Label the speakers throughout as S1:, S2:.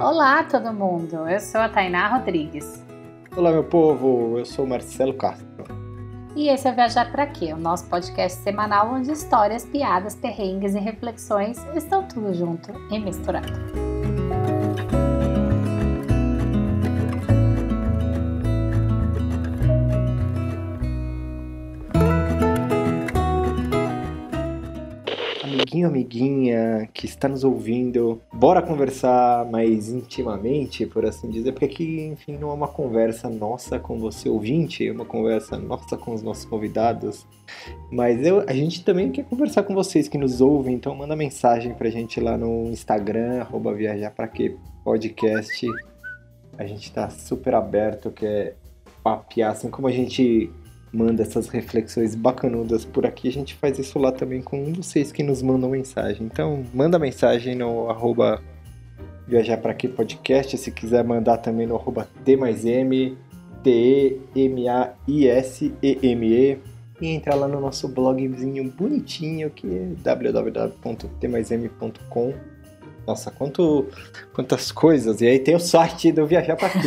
S1: Olá, todo mundo. Eu sou a Tainá Rodrigues.
S2: Olá, meu povo. Eu sou Marcelo Castro.
S1: E esse é Viajar para Quê? O nosso podcast semanal onde histórias, piadas, perrengues e reflexões estão tudo junto e misturado.
S2: Amiguinho, amiguinha que está nos ouvindo, bora conversar mais intimamente, por assim dizer, porque aqui, enfim, não é uma conversa nossa com você ouvinte, é uma conversa nossa com os nossos convidados, mas eu, a gente também quer conversar com vocês que nos ouvem, então manda mensagem pra gente lá no Instagram, arroba viajar pra podcast. A gente tá super aberto, quer papear, assim como a gente manda essas reflexões bacanudas por aqui, a gente faz isso lá também com vocês que nos mandam mensagem. Então, manda mensagem no arroba Viajar para Aqui Podcast, se quiser mandar também no arroba T mais M, T-E-M-A-I-S-E-M-E, e entrar lá no nosso blogzinho bonitinho que é www.tmaism.com nossa, quanto, quantas coisas. E aí tem o site do Viajar para Quê.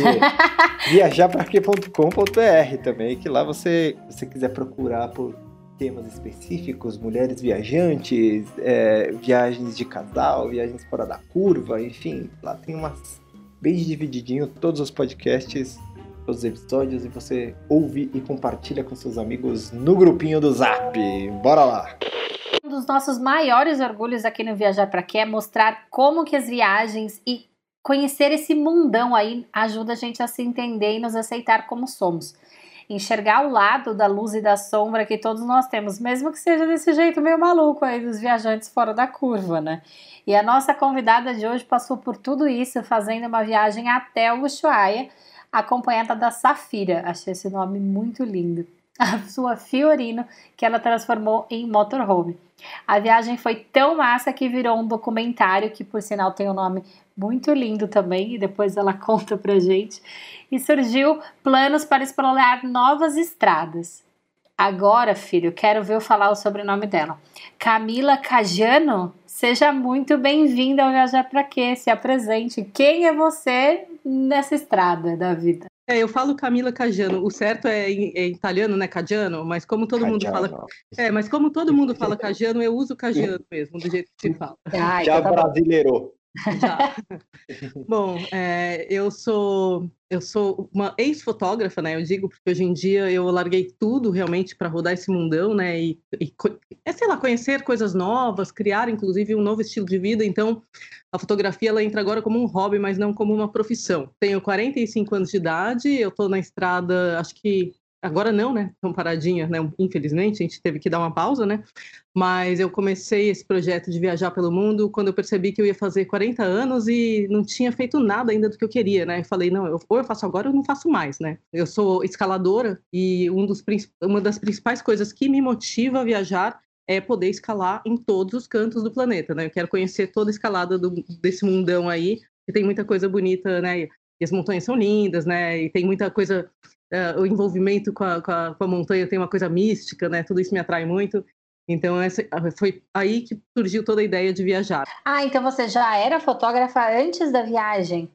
S2: viajarpraquê.com.br também, que lá você, você quiser procurar por temas específicos, mulheres viajantes, é, viagens de casal, viagens fora da curva, enfim, lá tem umas bem divididinho todos os podcasts, todos os episódios e você ouve e compartilha com seus amigos no grupinho do Zap. Bora lá
S1: dos nossos maiores orgulhos aqui no Viajar para Quê é mostrar como que as viagens e conhecer esse mundão aí ajuda a gente a se entender e nos aceitar como somos. Enxergar o lado da luz e da sombra que todos nós temos, mesmo que seja desse jeito meio maluco aí dos viajantes fora da curva, né? E a nossa convidada de hoje passou por tudo isso fazendo uma viagem até o Ushuaia, acompanhada da Safira. Achei esse nome muito lindo a sua Fiorino, que ela transformou em motorhome. A viagem foi tão massa que virou um documentário, que por sinal tem um nome muito lindo também, e depois ela conta pra gente. E surgiu planos para explorar novas estradas. Agora, filho, quero ver eu falar o sobrenome dela. Camila Cajano, seja muito bem-vinda ao Viajar Pra Quê? Se apresente. Quem é você nessa estrada da vida?
S3: É, eu falo Camila Cajano. O certo é, é italiano, né? Cajano, mas como todo mundo fala. É, mas como todo mundo fala Cajano, eu uso Cajano mesmo, do jeito que se fala.
S2: Ah, Já então tá brasileirou.
S3: Já. Bom, é, eu sou eu sou uma ex-fotógrafa, né? Eu digo porque hoje em dia eu larguei tudo realmente para rodar esse mundão, né? E, e é, sei lá, conhecer coisas novas, criar inclusive um novo estilo de vida. Então, a fotografia ela entra agora como um hobby, mas não como uma profissão. Tenho 45 anos de idade, eu estou na estrada, acho que Agora não, né? Estão paradinhas, né? Infelizmente, a gente teve que dar uma pausa, né? Mas eu comecei esse projeto de viajar pelo mundo quando eu percebi que eu ia fazer 40 anos e não tinha feito nada ainda do que eu queria, né? Eu falei, não, eu, ou eu faço agora ou não faço mais, né? Eu sou escaladora e um dos, uma das principais coisas que me motiva a viajar é poder escalar em todos os cantos do planeta, né? Eu quero conhecer toda a escalada do, desse mundão aí, que tem muita coisa bonita, né? E as montanhas são lindas, né? E tem muita coisa uh, o envolvimento com a, com, a, com a, montanha tem uma coisa mística, né? Tudo isso me atrai muito. Então, essa, foi aí que surgiu toda a ideia de viajar.
S1: Ah, então você já era fotógrafa antes da viagem?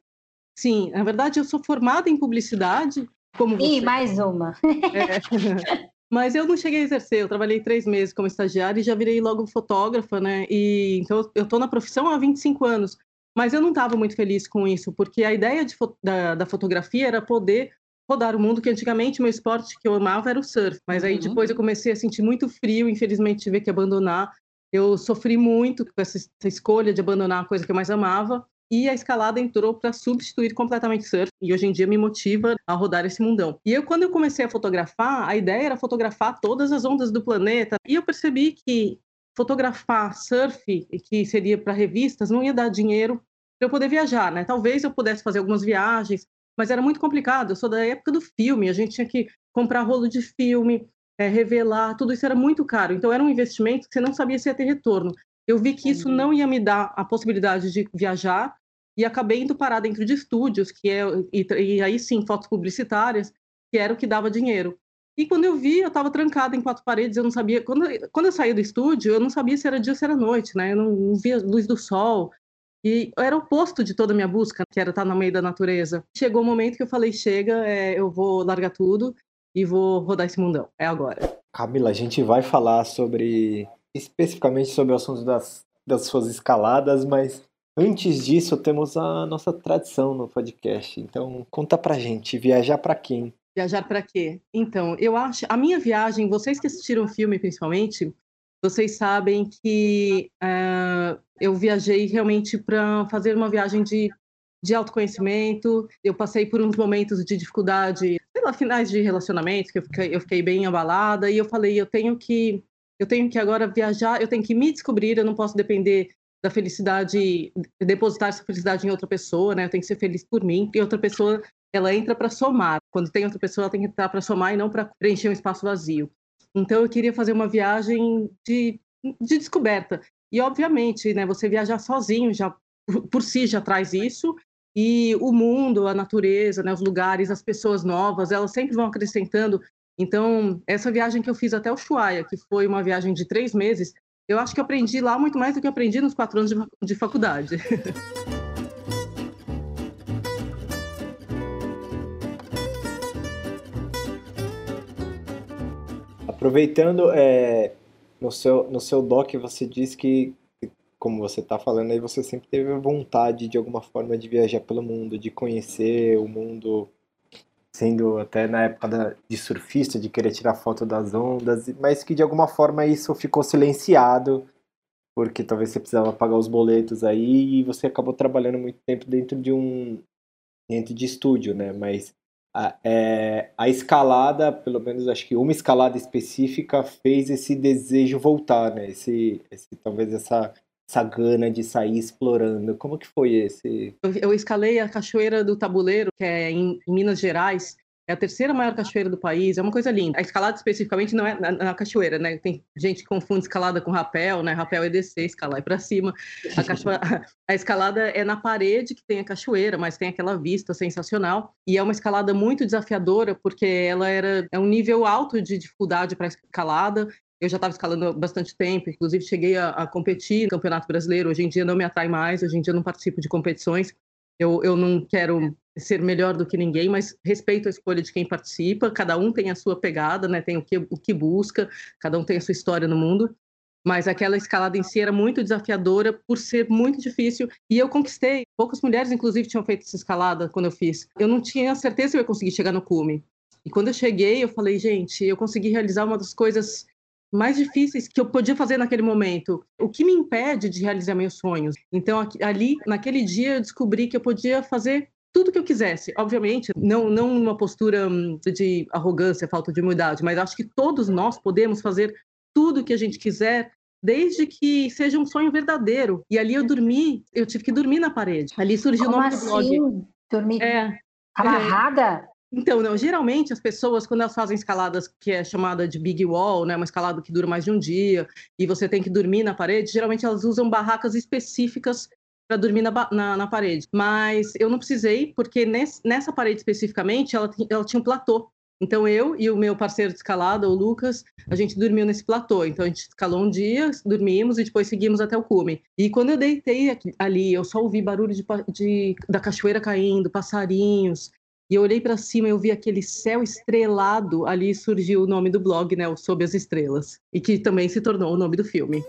S3: Sim, na verdade, eu sou formada em publicidade. Como
S1: Ih, mais uma.
S3: É. Mas eu não cheguei a exercer, eu trabalhei três meses como estagiária e já virei logo fotógrafa, né? E, então eu estou na profissão há 25 anos. Mas eu não estava muito feliz com isso, porque a ideia de, da, da, fotografia era poder rodar o mundo, que antigamente meu esporte que eu amava era o surf, mas aí uhum. depois eu comecei a sentir muito frio, infelizmente tive que abandonar. Eu sofri muito com essa, essa escolha de abandonar a coisa que eu mais amava, e a escalada entrou para substituir completamente o surf e hoje em dia me motiva a rodar esse mundão. E eu quando eu comecei a fotografar, a ideia era fotografar todas as ondas do planeta e eu percebi que fotografar surf, que seria para revistas, não ia dar dinheiro para eu poder viajar, né? Talvez eu pudesse fazer algumas viagens, mas era muito complicado. Eu sou da época do filme, a gente tinha que comprar rolo de filme, é, revelar, tudo isso era muito caro. Então era um investimento que você não sabia se ia ter retorno. Eu vi que isso não ia me dar a possibilidade de viajar e acabei indo parar dentro de estúdios, que é e, e aí sim fotos publicitárias, que era o que dava dinheiro. E quando eu vi, eu estava trancada em quatro paredes, eu não sabia. Quando, quando eu saí do estúdio, eu não sabia se era dia ou se era noite, né? Eu não, não via luz do sol. E era o oposto de toda a minha busca, que era estar no meio da natureza. Chegou o um momento que eu falei: chega, é, eu vou largar tudo e vou rodar esse mundão. É agora.
S2: Camila, a gente vai falar sobre, especificamente sobre o assunto das, das suas escaladas, mas antes disso temos a nossa tradição no podcast. Então, conta pra gente, viajar para quem?
S3: Viajar para quê? Então, eu acho, a minha viagem, vocês que assistiram o filme principalmente, vocês sabem que uh, eu viajei realmente para fazer uma viagem de, de autoconhecimento. Eu passei por uns momentos de dificuldade, sei lá, finais de relacionamento, que eu fiquei, eu fiquei bem abalada, e eu falei, eu tenho que eu tenho que agora viajar, eu tenho que me descobrir, eu não posso depender da felicidade, depositar essa felicidade em outra pessoa, né? Eu tenho que ser feliz por mim, e outra pessoa, ela entra para somar. Quando tem outra pessoa, ela tem que entrar para somar e não para preencher um espaço vazio. Então eu queria fazer uma viagem de, de descoberta. E obviamente, né, você viajar sozinho já por si já traz isso, e o mundo, a natureza, né, os lugares, as pessoas novas, elas sempre vão acrescentando. Então, essa viagem que eu fiz até o Ushuaia, que foi uma viagem de três meses, eu acho que aprendi lá muito mais do que aprendi nos quatro anos de, de faculdade.
S2: Aproveitando, é, no, seu, no seu doc você diz que, como você está falando aí, você sempre teve vontade de alguma forma de viajar pelo mundo, de conhecer o mundo, sendo até na época da, de surfista, de querer tirar foto das ondas, mas que de alguma forma isso ficou silenciado, porque talvez você precisava pagar os boletos aí e você acabou trabalhando muito tempo dentro de um dentro de estúdio, né? Mas a, é, a escalada, pelo menos acho que uma escalada específica fez esse desejo voltar, né? Esse, esse talvez essa essa gana de sair explorando. Como que foi esse?
S3: Eu, eu escalei a cachoeira do Tabuleiro, que é em, em Minas Gerais, é a terceira maior cachoeira do país, é uma coisa linda. A escalada especificamente não é na, na cachoeira, né? Tem gente que confunde escalada com rapel, né? Rapel é descer, escalar é para cima. A, a escalada é na parede que tem a cachoeira, mas tem aquela vista sensacional. E é uma escalada muito desafiadora, porque ela era é um nível alto de dificuldade para escalada. Eu já estava escalando há bastante tempo, inclusive cheguei a, a, competir no Campeonato Brasileiro. Hoje em dia não me atrai mais, hoje em dia não participo de competições. Eu, eu não quero ser melhor do que ninguém, mas respeito a escolha de quem participa, cada um tem a sua pegada, né? tem o que, o que busca, cada um tem a sua história no mundo. Mas aquela escalada em si era muito desafiadora por ser muito difícil e eu conquistei. Poucas mulheres, inclusive, tinham feito essa escalada quando eu fiz. Eu não tinha certeza que eu ia conseguir chegar no cume. E quando eu cheguei, eu falei, gente, eu consegui realizar uma das coisas mais difíceis que eu podia fazer naquele momento. O que me impede de realizar meus sonhos? Então, ali, naquele dia, eu descobri que eu podia fazer tudo que eu quisesse. Obviamente, não, não uma postura hum, de arrogância, falta de humildade, mas acho que todos nós podemos fazer tudo que a gente quiser, desde que seja um sonho verdadeiro. E ali eu dormi, eu tive que dormir na parede. Ali surgiu
S1: Como
S3: o nome
S1: assim?
S3: do blog.
S1: Dormir
S3: é,
S1: amarrada?
S3: É. Então, não, geralmente as pessoas, quando elas fazem escaladas que é chamada de big wall, né, uma escalada que dura mais de um dia, e você tem que dormir na parede, geralmente elas usam barracas específicas para dormir na, na, na, parede. Mas eu não precisei, porque nesse, nessa parede especificamente, ela, ela tinha um platô. Então eu e o meu parceiro de escalada, o Lucas, a gente dormiu nesse platô. Então a gente escalou um dia, dormimos e depois seguimos até o cume. E quando eu deitei ali, eu só ouvi barulho de, de da cachoeira caindo, passarinhos. E eu olhei para cima e eu vi aquele céu estrelado. Ali surgiu o nome do blog, né, o Sob as Estrelas, e que também se tornou o nome do filme.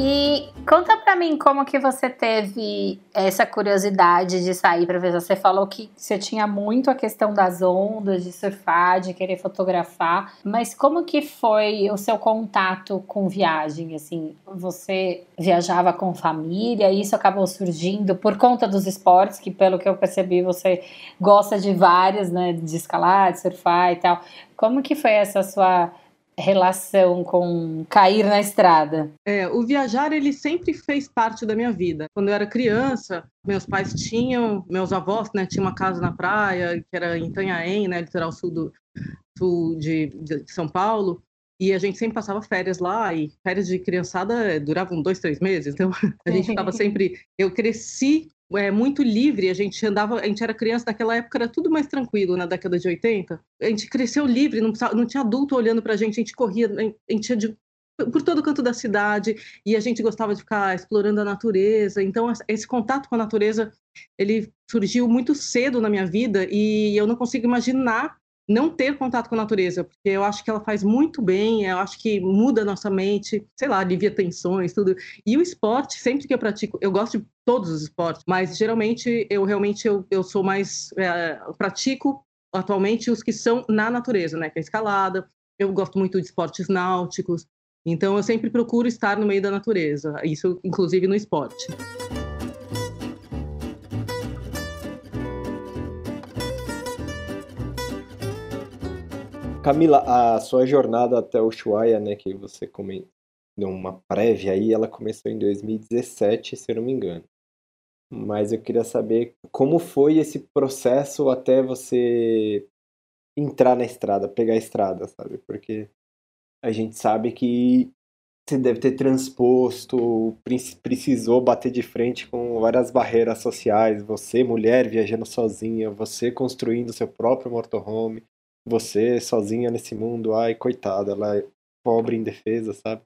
S1: E conta para mim como que você teve essa curiosidade de sair para ver. Você falou que você tinha muito a questão das ondas, de surfar, de querer fotografar, mas como que foi o seu contato com viagem? Assim, você viajava com família? E isso acabou surgindo por conta dos esportes, que pelo que eu percebi você gosta de vários, né, de escalar, de surfar e tal. Como que foi essa sua relação com cair na estrada?
S3: É, o viajar ele sempre fez parte da minha vida. Quando eu era criança, meus pais tinham, meus avós, né, tinham uma casa na praia que era em Itanhaém, né, litoral sul do sul de, de São Paulo. E a gente sempre passava férias lá, e férias de criançada duravam dois, três meses. Então, a gente estava sempre. Eu cresci é, muito livre, a gente andava, a gente era criança naquela época, era tudo mais tranquilo na década de 80. A gente cresceu livre, não, não tinha adulto olhando pra gente, a gente corria, a gente ia de, por todo canto da cidade e a gente gostava de ficar explorando a natureza. Então esse contato com a natureza, ele surgiu muito cedo na minha vida e eu não consigo imaginar não ter contato com a natureza, porque eu acho que ela faz muito bem, eu acho que muda a nossa mente, sei lá, alivia tensões, tudo. E o esporte, sempre que eu pratico, eu gosto de todos os esportes, mas geralmente eu realmente eu, eu sou mais é, pratico atualmente os que são na natureza, né, que é escalada. Eu gosto muito de esportes náuticos. Então eu sempre procuro estar no meio da natureza, isso inclusive no esporte.
S2: Camila, a sua jornada até Ushuaia, né, que você comentou numa prévia aí, ela começou em 2017, se eu não me engano. Mas eu queria saber como foi esse processo até você entrar na estrada, pegar a estrada, sabe? Porque a gente sabe que você deve ter transposto, precisou bater de frente com várias barreiras sociais, você, mulher, viajando sozinha, você construindo seu próprio motorhome, você sozinha nesse mundo, ai, coitada, ela é pobre, indefesa, sabe?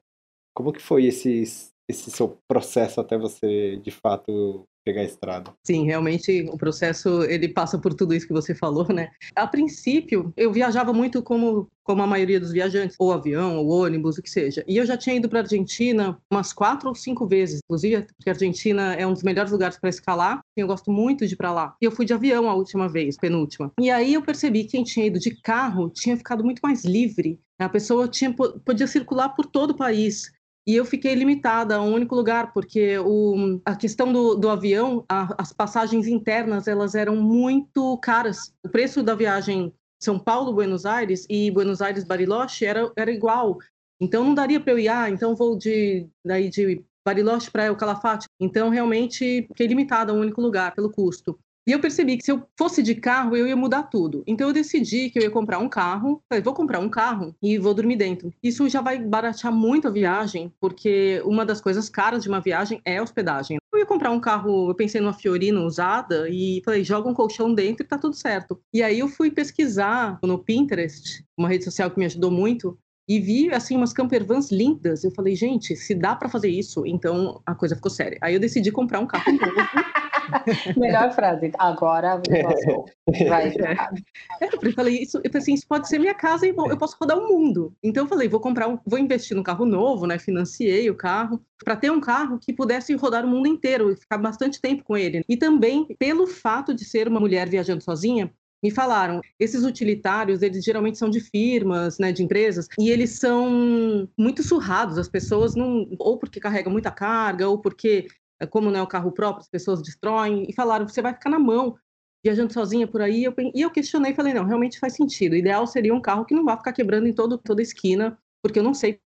S2: Como que foi esse, esse seu processo até você, de fato, pegar a estrada.
S3: Sim, realmente o processo ele passa por tudo isso que você falou, né? A princípio, eu viajava muito como como a maioria dos viajantes, ou avião, ou ônibus, o que seja. E eu já tinha ido para a Argentina umas quatro ou cinco vezes, inclusive, porque a Argentina é um dos melhores lugares para escalar. E eu gosto muito de ir para lá. E eu fui de avião a última vez, penúltima. E aí eu percebi que quem tinha ido de carro tinha ficado muito mais livre. A pessoa tinha, podia circular por todo o país. E eu fiquei limitada a um único lugar, porque o, a questão do, do avião, a, as passagens internas, elas eram muito caras. O preço da viagem São Paulo-Buenos Aires e Buenos Aires-Bariloche era, era igual. Então não daria para eu ir, ah, então vou de, daí de Bariloche para o Calafate. Então realmente fiquei limitada a um único lugar pelo custo. E eu percebi que se eu fosse de carro, eu ia mudar tudo. Então eu decidi que eu ia comprar um carro. Falei, vou comprar um carro e vou dormir dentro. Isso já vai baratear muito a viagem, porque uma das coisas caras de uma viagem é a hospedagem. Eu ia comprar um carro, eu pensei numa Fiorino usada e falei, joga um colchão dentro e tá tudo certo. E aí eu fui pesquisar no Pinterest, uma rede social que me ajudou muito, e vi assim umas campervans lindas. Eu falei, gente, se dá para fazer isso, então a coisa ficou séria. Aí eu decidi comprar um carro novo.
S1: Melhor frase. Agora vai.
S3: É, eu falei, isso, eu assim, isso pode ser minha casa e eu posso rodar o mundo. Então eu falei, vou comprar, um, vou investir num carro novo, né? Financiei o carro para ter um carro que pudesse rodar o mundo inteiro e ficar bastante tempo com ele. E também pelo fato de ser uma mulher viajando sozinha, me falaram, esses utilitários, eles geralmente são de firmas, né, de empresas, e eles são muito surrados, as pessoas não, ou porque carregam muita carga, ou porque é, como não é o carro próprio, as pessoas destroem, e falaram, você vai ficar na mão, viajando sozinha por aí. Eu, e eu questionei falei, não, realmente faz sentido. O ideal seria um carro que não vá ficar quebrando em todo, toda esquina, porque eu não sei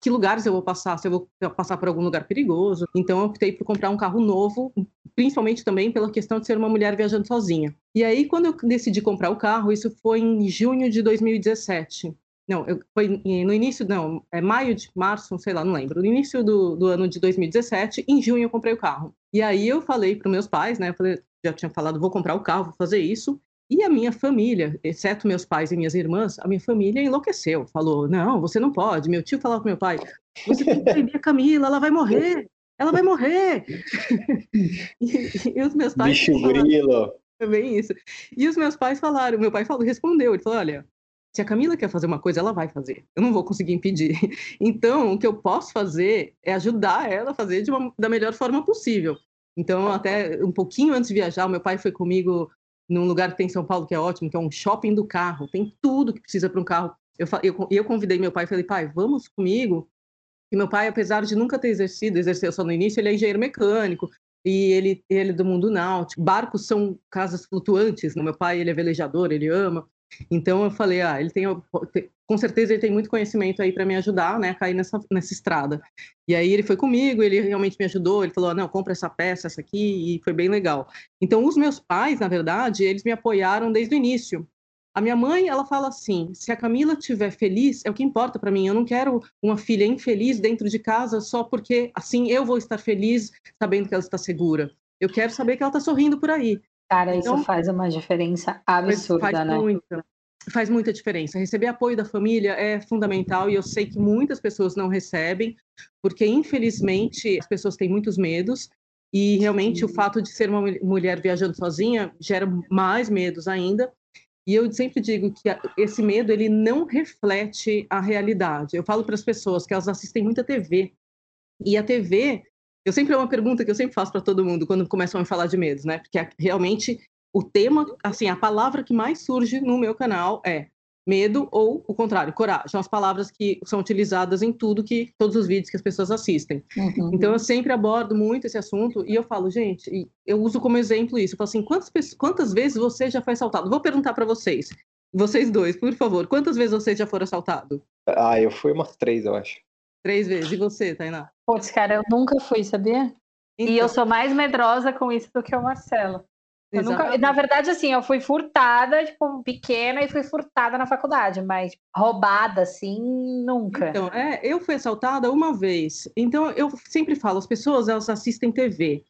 S3: que lugares eu vou passar, se eu vou passar por algum lugar perigoso. Então eu optei por comprar um carro novo, principalmente também pela questão de ser uma mulher viajando sozinha. E aí, quando eu decidi comprar o carro, isso foi em junho de 2017. Não, eu, foi no início, não, é maio de março, sei lá, não lembro. No início do, do ano de 2017, em junho eu comprei o carro. E aí eu falei para meus pais, né? Eu falei, já tinha falado, vou comprar o carro, vou fazer isso. E a minha família, exceto meus pais e minhas irmãs, a minha família enlouqueceu. Falou: não, você não pode. Meu tio falava com meu pai: você tem que proibir a Camila, ela vai morrer. Ela vai morrer.
S2: e, e, os meus pais. Bicho grilo.
S3: É bem isso. E os meus pais falaram: meu pai falou, respondeu: ele falou, olha, se a Camila quer fazer uma coisa, ela vai fazer. Eu não vou conseguir impedir. Então, o que eu posso fazer é ajudar ela a fazer uma, da melhor forma possível. Então, até um pouquinho antes de viajar, meu pai foi comigo num lugar que tem em São Paulo que é ótimo, que é um shopping do carro. Tem tudo que precisa para um carro. Eu, eu, eu convidei meu pai e falei, pai, vamos comigo? E meu pai, apesar de nunca ter exercido, exerceu só no início, ele é engenheiro mecânico e ele, ele é do mundo náutico. Barcos são casas flutuantes. Né? Meu pai, ele é velejador, ele ama. Então eu falei, ah, ele tem, com certeza ele tem muito conhecimento aí para me ajudar, né, a cair nessa, nessa estrada. E aí ele foi comigo, ele realmente me ajudou, ele falou, ah, não, compra essa peça, essa aqui, e foi bem legal. Então os meus pais, na verdade, eles me apoiaram desde o início. A minha mãe, ela fala assim: se a Camila estiver feliz, é o que importa para mim. Eu não quero uma filha infeliz dentro de casa só porque assim eu vou estar feliz sabendo que ela está segura. Eu quero saber que ela está sorrindo por aí.
S1: Cara, então, isso faz uma diferença absurda,
S3: faz
S1: né?
S3: Muita, faz muita diferença. Receber apoio da família é fundamental e eu sei que muitas pessoas não recebem, porque infelizmente as pessoas têm muitos medos e realmente Sim. o fato de ser uma mulher viajando sozinha gera mais medos ainda. E eu sempre digo que esse medo ele não reflete a realidade. Eu falo para as pessoas que elas assistem muita TV. E a TV, eu sempre é uma pergunta que eu sempre faço para todo mundo quando começam a falar de medos, né? Porque realmente o tema, assim, a palavra que mais surge no meu canal é medo ou o contrário, coragem. São as palavras que são utilizadas em tudo que todos os vídeos que as pessoas assistem. Uhum. Então eu sempre abordo muito esse assunto e eu falo, gente, eu uso como exemplo isso. Eu falo assim, quantas, quantas vezes você já foi assaltado? Vou perguntar para vocês. Vocês dois, por favor, quantas vezes vocês já foram assaltados?
S2: Ah, eu fui umas três, eu acho.
S3: Três vezes. E você, Tainá?
S1: Putz, cara, eu nunca fui, sabia? Então... E eu então. sou mais medrosa com isso do que o Marcelo. Nunca, na verdade, assim, eu fui furtada, tipo, pequena e fui furtada na faculdade, mas roubada, assim, nunca.
S3: Então, é, eu fui assaltada uma vez. Então, eu sempre falo, as pessoas, elas assistem TV.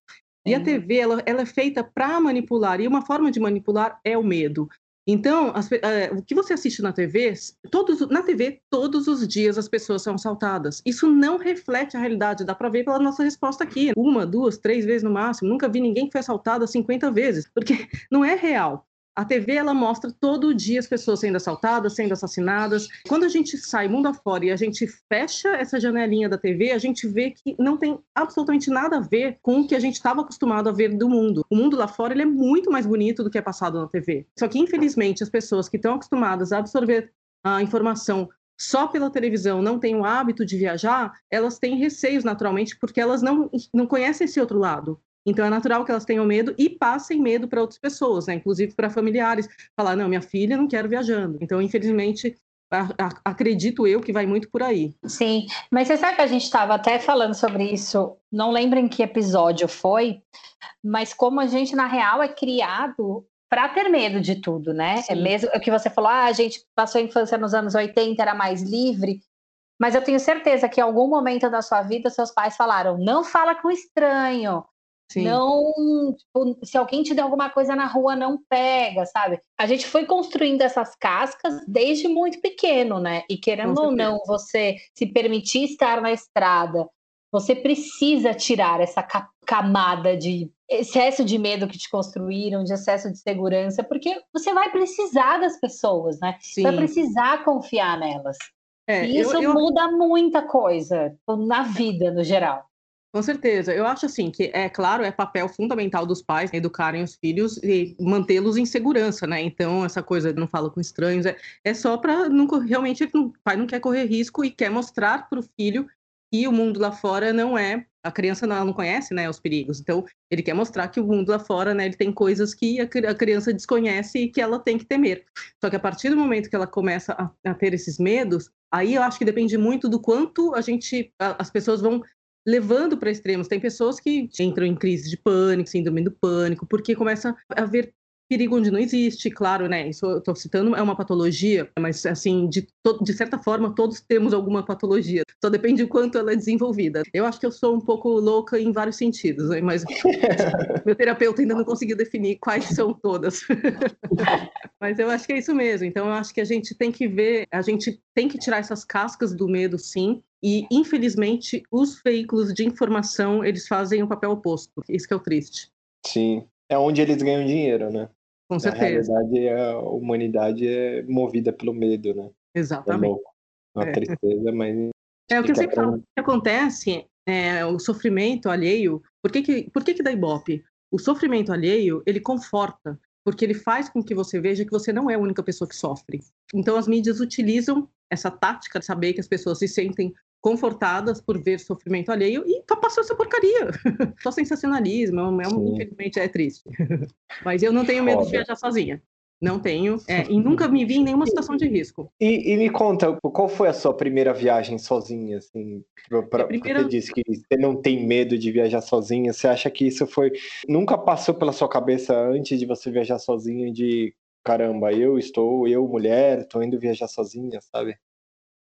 S3: E a TV, ela, ela é feita para manipular, e uma forma de manipular é o medo. Então, as, é, o que você assiste na TV, todos, na TV, todos os dias as pessoas são assaltadas. Isso não reflete a realidade, dá para ver pela nossa resposta aqui. Uma, duas, três vezes no máximo. Nunca vi ninguém que foi assaltado 50 vezes, porque não é real. A TV ela mostra todo dia as pessoas sendo assaltadas, sendo assassinadas. Quando a gente sai mundo afora e a gente fecha essa janelinha da TV, a gente vê que não tem absolutamente nada a ver com o que a gente estava acostumado a ver do mundo. O mundo lá fora ele é muito mais bonito do que é passado na TV. Só que infelizmente as pessoas que estão acostumadas a absorver a informação só pela televisão não têm o hábito de viajar, elas têm receios naturalmente porque elas não, não conhecem esse outro lado. Então é natural que elas tenham medo e passem medo para outras pessoas, né? inclusive para familiares. Falar, não, minha filha não quero viajando. Então, infelizmente, acredito eu que vai muito por aí.
S1: Sim, mas você sabe que a gente estava até falando sobre isso, não lembro em que episódio foi, mas como a gente, na real, é criado para ter medo de tudo, né? É Sim. É mesmo o que você falou, ah, a gente passou a infância nos anos 80, era mais livre, mas eu tenho certeza que em algum momento da sua vida seus pais falaram: não fala com estranho, Sim. Não, tipo, se alguém te der alguma coisa na rua, não pega, sabe? A gente foi construindo essas cascas desde muito pequeno, né? E querendo ou não, você se permitir estar na estrada, você precisa tirar essa camada de excesso de medo que te construíram, de excesso de segurança, porque você vai precisar das pessoas, né? Sim. Vai precisar confiar nelas. É, e isso eu, eu... muda muita coisa na vida, no geral.
S3: Com certeza. Eu acho assim que é claro, é papel fundamental dos pais educarem os filhos e mantê-los em segurança, né? Então, essa coisa não fala com estranhos é, é só para realmente o pai não quer correr risco e quer mostrar para o filho que o mundo lá fora não é a criança não, não conhece, né, os perigos. Então, ele quer mostrar que o mundo lá fora, né, ele tem coisas que a, a criança desconhece e que ela tem que temer. Só que a partir do momento que ela começa a, a ter esses medos, aí eu acho que depende muito do quanto a gente, as pessoas vão levando para extremos. Tem pessoas que entram em crise de pânico, síndrome do pânico, porque começa a haver perigo onde não existe, claro, né? Isso eu estou citando é uma patologia, mas assim, de, de certa forma, todos temos alguma patologia. Só depende do quanto ela é desenvolvida. Eu acho que eu sou um pouco louca em vários sentidos, né? mas meu terapeuta ainda não conseguiu definir quais são todas. mas eu acho que é isso mesmo. Então eu acho que a gente tem que ver, a gente tem que tirar essas cascas do medo, sim, e, infelizmente, os veículos de informação, eles fazem o papel oposto. Isso que é o triste.
S2: Sim. É onde eles ganham dinheiro, né?
S3: Com certeza.
S2: Na realidade, a humanidade é movida pelo medo, né?
S3: Exatamente. É
S2: louco. Uma é. tristeza, mas...
S3: É o que eu sempre falo. O que acontece é o sofrimento alheio. Por que que, por que que dá ibope? O sofrimento alheio, ele conforta porque ele faz com que você veja que você não é a única pessoa que sofre. Então, as mídias utilizam essa tática de saber que as pessoas se sentem confortadas por ver sofrimento alheio e tá passando essa porcaria. Só sensacionalismo, é, é infelizmente é triste. Mas eu não tenho medo de viajar sozinha. Não tenho. É, e nunca me vi em nenhuma situação de risco.
S2: E, e, me conta, qual foi a sua primeira viagem sozinha? Assim, pra, primeira... Você disse que você não tem medo de viajar sozinha. Você acha que isso foi. Nunca passou pela sua cabeça antes de você viajar sozinha de caramba, eu estou, eu, mulher, estou indo viajar sozinha, sabe?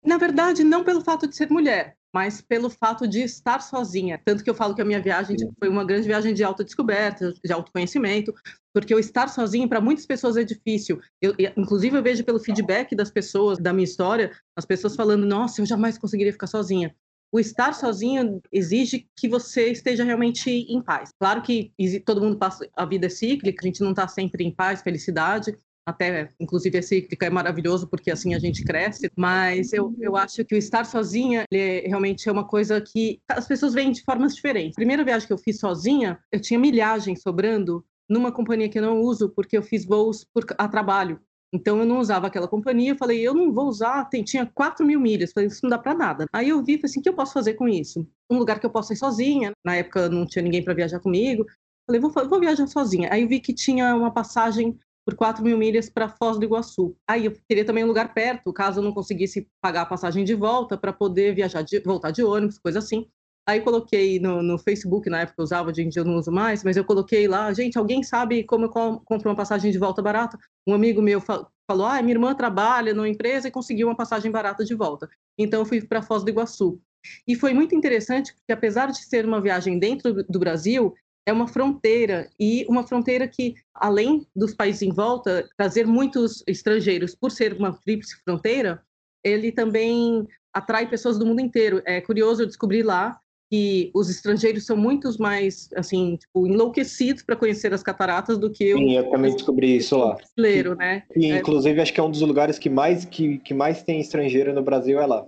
S3: Na verdade, não pelo fato de ser mulher. mas pelo fato de estar sozinha. Tanto que eu falo que a minha viagem tipo, foi uma grande viagem de autodescoberta, de autoconhecimento, porque eu estar sozinha para muitas pessoas é difícil. Eu, inclusive, eu vejo pelo feedback das pessoas, da minha história, as pessoas falando: nossa, eu jamais conseguiria ficar sozinha. O estar sozinho exige que você esteja realmente em paz. Claro que todo mundo passa, a vida é cíclica, a gente não está sempre em paz, felicidade, até inclusive a cíclica é maravilhoso porque assim a gente cresce, mas eu, eu acho que o estar sozinha é, realmente é uma coisa que as pessoas veem de formas diferentes. Primeira viagem que eu fiz sozinha, eu tinha milhagem sobrando numa companhia que eu não uso porque eu fiz voos por, a trabalho. Então eu não usava aquela companhia, falei, eu não vou usar, tem, tinha 4 mil milhas, falei, isso não dá para nada. Aí eu vi, falei assim, o que eu posso fazer com isso? Um lugar que eu posso ir sozinha, na época não tinha ninguém para viajar comigo, falei, vou, vou viajar sozinha. Aí eu vi que tinha uma passagem por 4 mil milhas para Foz do Iguaçu. Aí eu queria também um lugar perto, caso eu não conseguisse pagar a passagem de volta, para poder viajar, de, voltar de ônibus, coisa assim. Aí coloquei no, no, Facebook, na época eu usava, hoje em dia eu não uso mais, mas eu coloquei lá, gente, alguém sabe como eu compro uma passagem de volta barata? Um amigo meu fa falou, ah, minha irmã trabalha numa empresa e conseguiu uma passagem barata de volta. Então eu fui para Foz do Iguaçu. E foi muito interessante, porque apesar de ser uma viagem dentro do Brasil, é uma fronteira e uma fronteira que, além dos países em volta, trazer muitos estrangeiros por ser uma tríplice fronteira, ele também atrai pessoas do mundo inteiro. É curioso eu descobrir lá que os estrangeiros são muito mais, assim, tipo, enlouquecidos para conhecer as cataratas do que
S2: Sim, eu também descobri isso lá.
S3: Brasileiro, né?
S2: E, é. inclusive, acho que é um dos lugares que mais, que, que mais tem estrangeiro no Brasil é lá.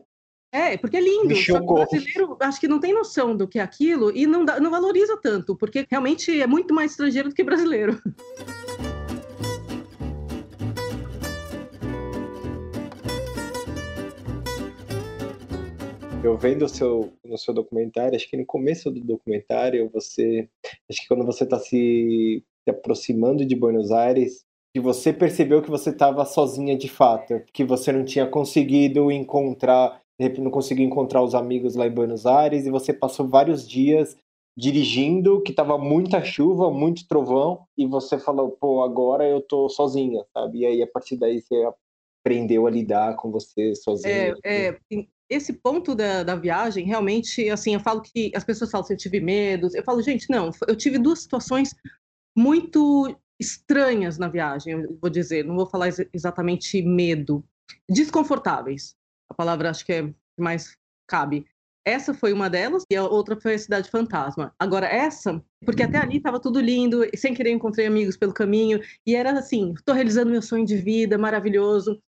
S3: É, porque é lindo. O brasileiro acho que não tem noção do que é aquilo e não, dá, não valoriza tanto, porque realmente é muito mais estrangeiro do que brasileiro.
S2: Eu vendo o seu, no seu documentário, acho que no começo do documentário, você. Acho que quando você está se, se aproximando de Buenos Aires, que você percebeu que você estava sozinha de fato, que você não tinha conseguido encontrar não conseguiu encontrar os amigos lá em Buenos Aires e você passou vários dias dirigindo, que tava muita chuva, muito trovão, e você falou, pô, agora eu tô sozinha, sabe? E aí a partir daí você aprendeu a lidar com você sozinha.
S3: É, é esse ponto da, da viagem, realmente, assim, eu falo que as pessoas falam se eu tive medo, eu falo, gente, não, eu tive duas situações muito estranhas na viagem, eu vou dizer, não vou falar exatamente medo, desconfortáveis a palavra acho que é mais cabe. Essa foi uma delas e a outra foi a Cidade Fantasma. Agora, essa, porque até ali estava tudo lindo, sem querer encontrei amigos pelo caminho, e era assim: estou realizando meu sonho de vida, maravilhoso.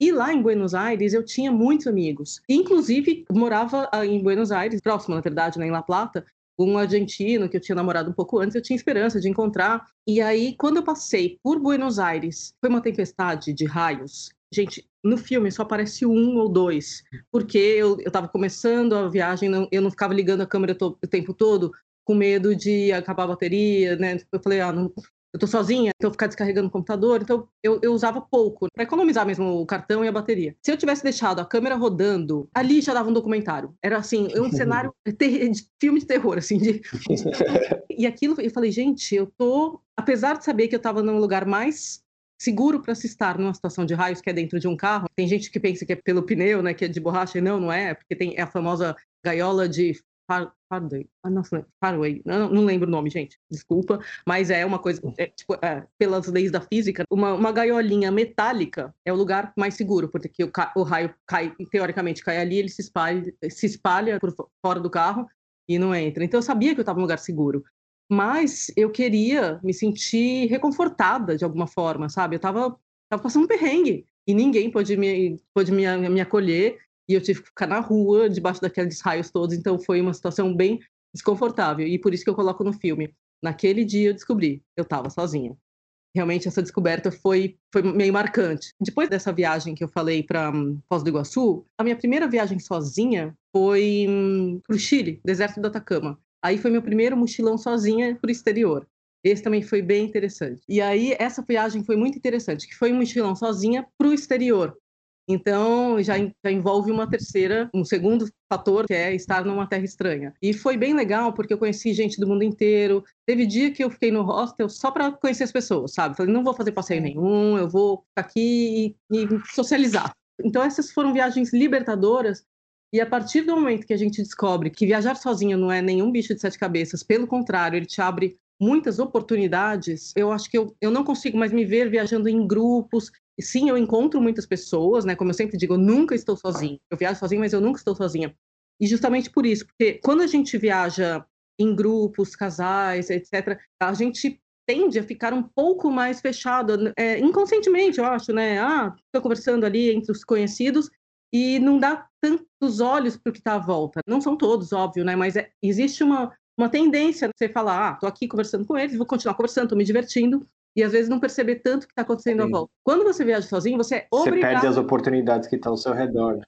S3: E lá em Buenos Aires eu tinha muitos amigos. Inclusive, morava ah, em Buenos Aires, próximo, na verdade, né, em La Plata, um argentino que eu tinha namorado um pouco antes, eu tinha esperança de encontrar. E aí, quando eu passei por Buenos Aires, foi uma tempestade de raios Gente, no filme só aparece um ou dois, porque eu, eu tava começando a viagem, não, eu não ficava ligando a câmera to, o tempo todo, com medo de acabar a bateria, né? Eu falei, ah, não, eu tô sozinha, então ficar descarregando o computador, então eu, eu usava pouco, para economizar mesmo o cartão e a bateria. Se eu tivesse deixado a câmera rodando, ali já dava um documentário. Era assim, um cenário de filme de terror, assim. De... e aquilo, eu falei, gente, eu tô. Apesar de saber que eu tava num lugar mais seguro para se estar numa situação de raios que é dentro de um carro. Tem gente que pensa que é pelo pneu, né, que é de borracha, e não, não é, porque tem é a famosa gaiola de far, Farway, ah, não, Farway, não, não, lembro o nome, gente, desculpa, mas é uma coisa, é, tipo, é, pelas leis da física, uma, uma gaiolinha metálica é o lugar mais seguro, porque o, o raio cai, teoricamente cai ali, ele se espalha, se espalha por fora do carro e não entra. Então eu sabia que eu estava num lugar seguro mas eu queria me sentir reconfortada de alguma forma, sabe? Eu estava tava passando um perrengue e ninguém pôde me, pôde me, me acolher e eu tive que ficar na rua, debaixo daqueles raios todos, então foi uma situação bem desconfortável e por isso que eu coloco no filme. Naquele dia eu descobri, eu estava sozinha. Realmente essa descoberta foi, foi meio marcante. Depois dessa viagem que eu falei para um, Foz do Iguaçu, a minha primeira viagem sozinha foi um, para o Chile, deserto do Atacama. Aí foi meu primeiro mochilão sozinha para o exterior. Esse também foi bem interessante. E aí essa viagem foi muito interessante, que foi um mochilão sozinha para o exterior. Então já, já, envolve uma terceira, um segundo fator que é estar numa terra estranha. E foi bem legal porque eu conheci gente do mundo inteiro. Teve dia que eu fiquei no hostel só para conhecer as pessoas, sabe? Falei, não vou fazer passeio nenhum, eu vou ficar aqui e, e socializar. Então essas foram viagens libertadoras E a partir do momento que a gente descobre que viajar sozinho não é nenhum bicho de sete cabeças, pelo contrário, ele te abre muitas oportunidades, eu acho que eu, eu não consigo mais me ver viajando em grupos. E sim, eu encontro muitas pessoas, né? Como eu sempre digo, eu nunca estou sozinho. Eu viajo sozinho, mas eu nunca estou sozinha. E justamente por isso, porque quando a gente viaja em grupos, casais, etc., a gente tende a ficar um pouco mais fechado, é, inconscientemente, eu acho, né? Ah, estou conversando ali entre os conhecidos e não dá tantos olhos para o que está à volta. Não são todos, óbvio, né? Mas é, existe uma, uma tendência a você falar, ah, estou aqui conversando com eles, vou continuar conversando, estou me divertindo, e às vezes não perceber tanto o que está acontecendo Sim. à volta. Quando você viaja sozinho, você é obrigado...
S2: Você perde as oportunidades que estão ao seu redor.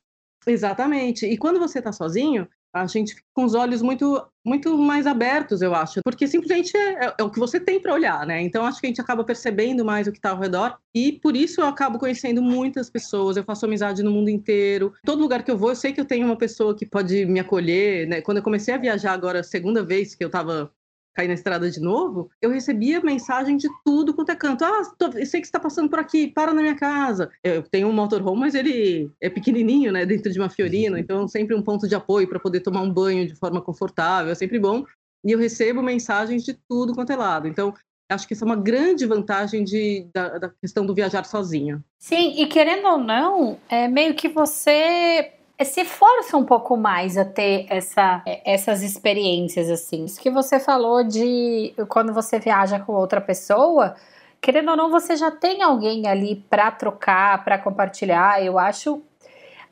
S3: Exatamente. E quando você está sozinho, a gente fica com os olhos muito, muito mais abertos, eu acho, porque simplesmente é, é, é o que você tem para olhar, né? Então acho que a gente acaba percebendo mais o que está ao redor e por isso eu acabo conhecendo muitas pessoas. Eu faço amizade no mundo inteiro. Todo lugar que eu vou, eu sei que eu tenho uma pessoa que pode me acolher, né? Quando eu comecei a viajar agora, segunda vez que eu estava cair na estrada de novo, eu recebia mensagem de tudo quanto é canto. Ah, tô, sei que você está passando por aqui, para na minha casa. Eu tenho um motorhome, mas ele é pequenininho, né, dentro de uma Fiorino, então sempre um ponto de apoio para poder tomar um banho de forma confortável, é sempre bom. E eu recebo mensagens de tudo quanto é lado. Então, acho que essa é uma grande vantagem de, da, da questão do viajar sozinho.
S1: Sim, e querendo ou não, é meio que você se força um pouco mais a ter essa, é, essas experiências, assim. Isso que você falou de quando você viaja com outra pessoa, querendo ou não, você já tem alguém ali para trocar, para compartilhar. Eu acho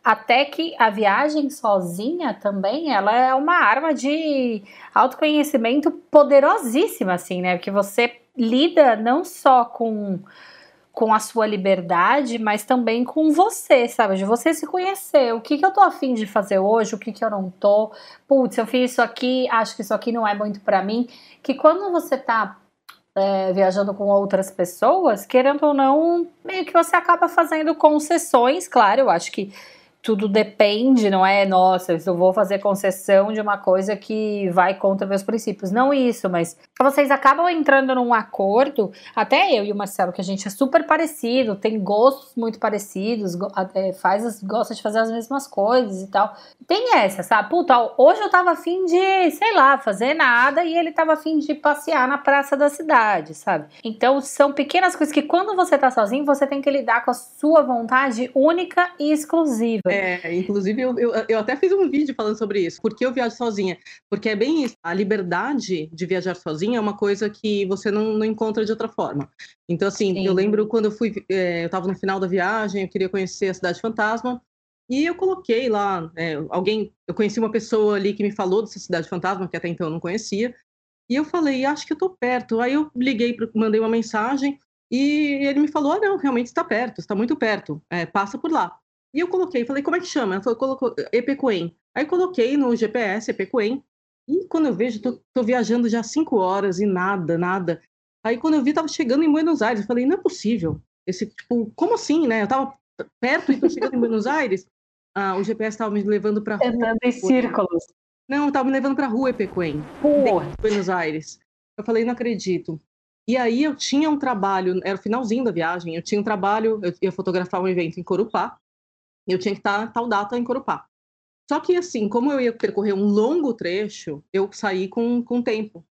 S1: até que a viagem sozinha também, ela é uma arma de autoconhecimento poderosíssima, assim, né? Porque você lida não só com com a sua liberdade, mas também com você, sabe? De você se conhecer. O que, que eu tô afim de fazer hoje, o que, que eu não tô. Putz, eu fiz isso aqui, acho que isso aqui não é muito para mim. Que quando você tá é, viajando com outras pessoas, querendo ou não, meio que você acaba fazendo concessões, claro, eu acho que tudo depende, não é? Nossa, eu vou fazer concessão de uma coisa que vai contra meus princípios. Não isso, mas vocês acabam entrando num acordo, até eu e o Marcelo, que a gente é super parecido, tem gostos muito parecidos, é, faz, gosta de fazer as mesmas coisas e tal. Tem essa, sabe? Puta, hoje eu tava afim de, sei lá, fazer nada e ele tava afim de passear na praça da cidade, sabe? Então são pequenas coisas que quando você tá sozinho, você tem que lidar com a sua vontade única e exclusiva.
S3: É, inclusive eu, eu, eu, até fiz um vídeo falando sobre isso. Por que eu viajo sozinha? Porque é bem isso. A liberdade de viajar sozinha é uma coisa que você não, não encontra de outra forma. Então, assim, Sim. eu lembro quando eu fui, é, eu estava no final da viagem, eu queria conhecer a Cidade Fantasma. E eu coloquei lá, é, alguém, eu conheci uma pessoa ali que me falou dessa Cidade Fantasma, que até então eu não conhecia. E eu falei, acho que eu tô perto. Aí eu liguei, mandei uma mensagem e ele me falou, ah, não, realmente está perto, está muito perto, é, passa por lá. E eu coloquei, falei, como é que chama? Ela falou, colocou Epecoen. Aí coloquei no GPS Epecoen. E quando eu vejo, tô, tô viajando já cinco horas e nada, nada. Aí quando eu vi, tava chegando em Buenos Aires. Eu falei, não é possível. Esse, tipo, como assim, né? Eu tava perto e tô chegando em Buenos Aires. Ah, o GPS tava me levando pra
S1: rua. Andando em círculos.
S3: Não, tava me levando pra rua Epecoen. Buenos Aires. Eu falei, não acredito. E aí eu tinha um trabalho, era o finalzinho da viagem, eu tinha um trabalho, eu ia fotografar um evento em Corupá, eu tinha que estar tal data em Corupá. Só que, assim, como eu ia percorrer um longo trecho, eu saí com, com tempo.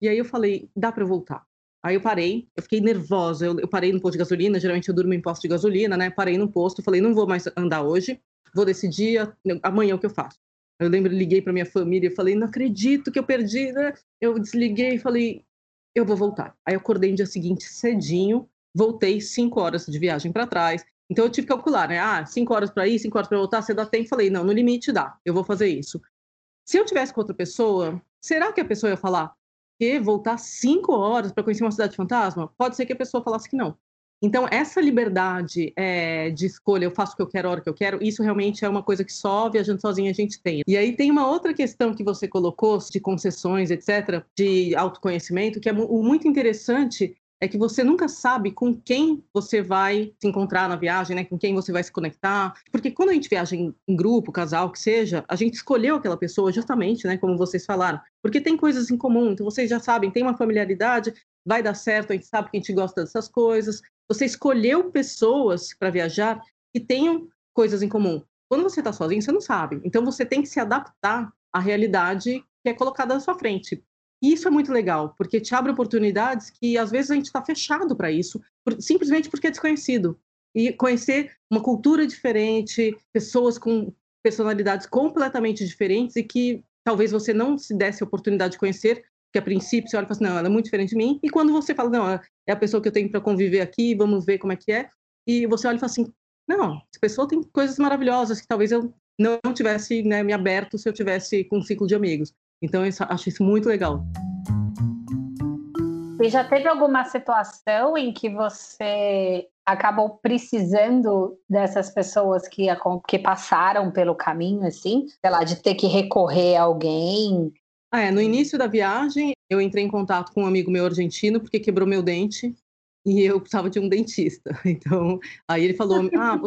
S3: E aí eu falei, dá para voltar. Aí eu parei, eu fiquei nervosa, eu, eu, parei no posto de gasolina, geralmente eu durmo em posto de gasolina, né? Parei no posto, falei, não vou mais andar hoje, vou decidir amanhã o que eu faço. Eu lembro, liguei para minha família e falei, não acredito que eu perdi, né? Eu desliguei e falei, eu vou voltar. Aí eu acordei no dia seguinte cedinho, voltei cinco horas de viagem para trás, então eu tive que calcular, né? Ah, cinco horas para ir, cinco horas para voltar, você dá tempo? Falei, não, no limite dá, eu vou fazer isso. Se eu tivesse com outra pessoa, será que a pessoa ia falar que voltar cinco horas para conhecer uma cidade fantasma? Pode ser que a pessoa falasse que não. Então, essa liberdade é, de escolha, eu faço o que eu quero, a hora que eu quero, isso realmente é uma coisa que só viajando sozinha a gente tem. E aí tem uma outra questão que você colocou, de concessões, etc., de autoconhecimento, que é muito interessante, é que você nunca sabe com quem você vai se encontrar na viagem, né? Com quem você vai se conectar. Porque quando a gente viaja em, grupo, casal, que seja, a gente escolheu aquela pessoa justamente, né? Como vocês falaram. Porque tem coisas em comum, então vocês já sabem, tem uma familiaridade, vai dar certo, a gente sabe que a gente gosta dessas coisas. Você escolheu pessoas para viajar que tenham coisas em comum. Quando você está sozinho, você não sabe. Então você tem que se adaptar à realidade que é colocada na sua frente. E isso é muito legal, porque te abre oportunidades que às vezes a gente está fechado para isso, por, simplesmente porque é desconhecido. E conhecer uma cultura diferente, pessoas com personalidades completamente diferentes e que talvez você não se desse a oportunidade de conhecer, que a princípio você olha e fala assim, não, ela é muito diferente de mim. E quando você fala, não, é a pessoa que eu tenho para conviver aqui, vamos ver como é que é. E você olha e fala assim, não, essa pessoa tem coisas maravilhosas que talvez eu não tivesse né, me aberto se eu tivesse com um ciclo de amigos. Então, eu acho isso muito legal.
S1: E já teve alguma situação em que você acabou precisando dessas pessoas que, que passaram pelo caminho, assim? Sei lá, de ter que recorrer a alguém?
S3: Ah, é, no início da viagem, eu entrei em contato com um amigo meu argentino, porque quebrou meu dente e eu precisava de um dentista. Então, aí ele falou: Ah,